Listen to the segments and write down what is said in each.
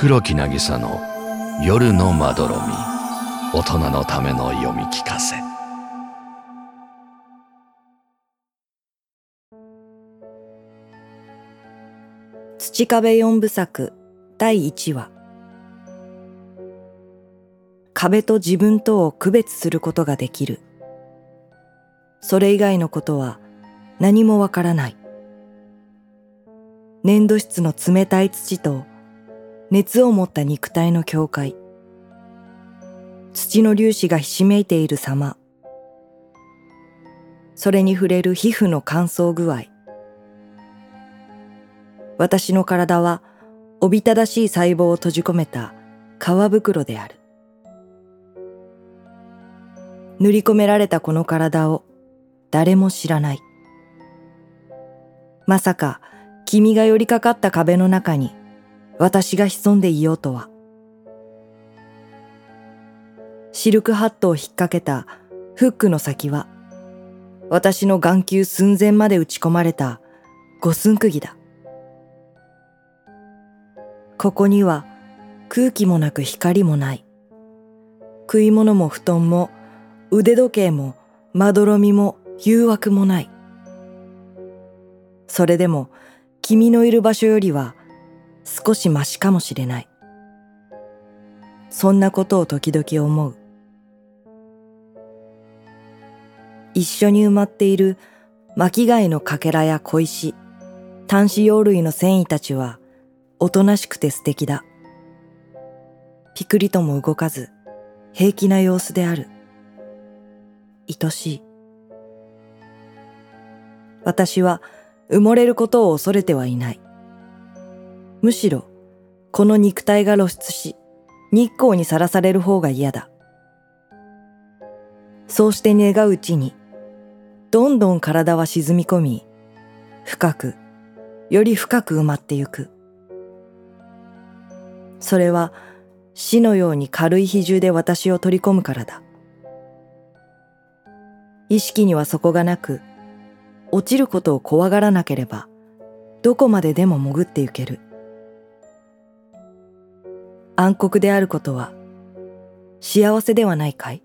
黒木渚の夜のまどろみ。大人のための読み聞かせ。土壁四部作第1話。壁と自分とを区別することができる。それ以外のことは何もわからない。粘土質の冷たい土と熱を持った肉体の境界土の粒子がひしめいている様。それに触れる皮膚の乾燥具合。私の体はおびただしい細胞を閉じ込めた皮袋である。塗り込められたこの体を誰も知らない。まさか君が寄りかかった壁の中に私が潜んでいようとは。シルクハットを引っ掛けたフックの先は、私の眼球寸前まで打ち込まれた五寸釘だ。ここには空気もなく光もない。食い物も布団も腕時計もまどろみも誘惑もない。それでも君のいる場所よりは少しマシかもしれない。そんなことを時々思う。一緒に埋まっている巻貝のかけらや小石、端子葉類の繊維たちはおとなしくて素敵だ。ピクリとも動かず平気な様子である。愛しい。私は埋もれることを恐れてはいない。むしろ、この肉体が露出し、日光にさらされる方が嫌だ。そうして願ううちに、どんどん体は沈み込み、深く、より深く埋まってゆく。それは死のように軽い比重で私を取り込むからだ。意識には底がなく、落ちることを怖がらなければ、どこまででも潜ってゆける。暗黒であることは幸せではないかい？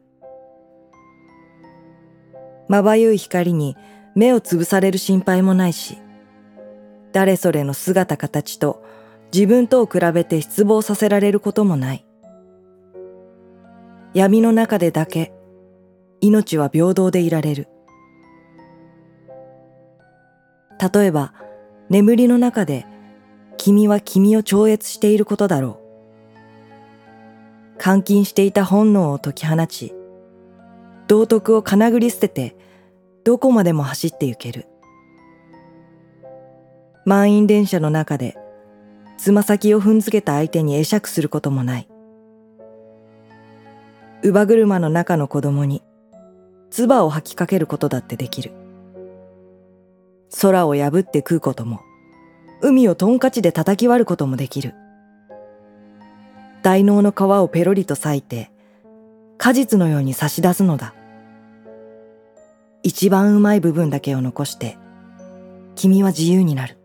まばゆい光に目をつぶされる心配もないし、誰それの姿形と自分とを比べて失望させられることもない。闇の中でだけ命は平等でいられる。例えば、眠りの中で君は君を超越していることだろう。監禁していた本能を解き放ち、道徳をかなぐり捨てて、どこまでも走って行ける。満員電車の中で、つま先を踏んづけた相手に会釈することもない。乳母車の中の子供に、唾を吐きかけることだってできる。空を破って食うことも、海をトンカチで叩き割ることもできる。大脳の皮をペロリと裂いて、果実のように差し出すのだ。一番うまい部分だけを残して、君は自由になる。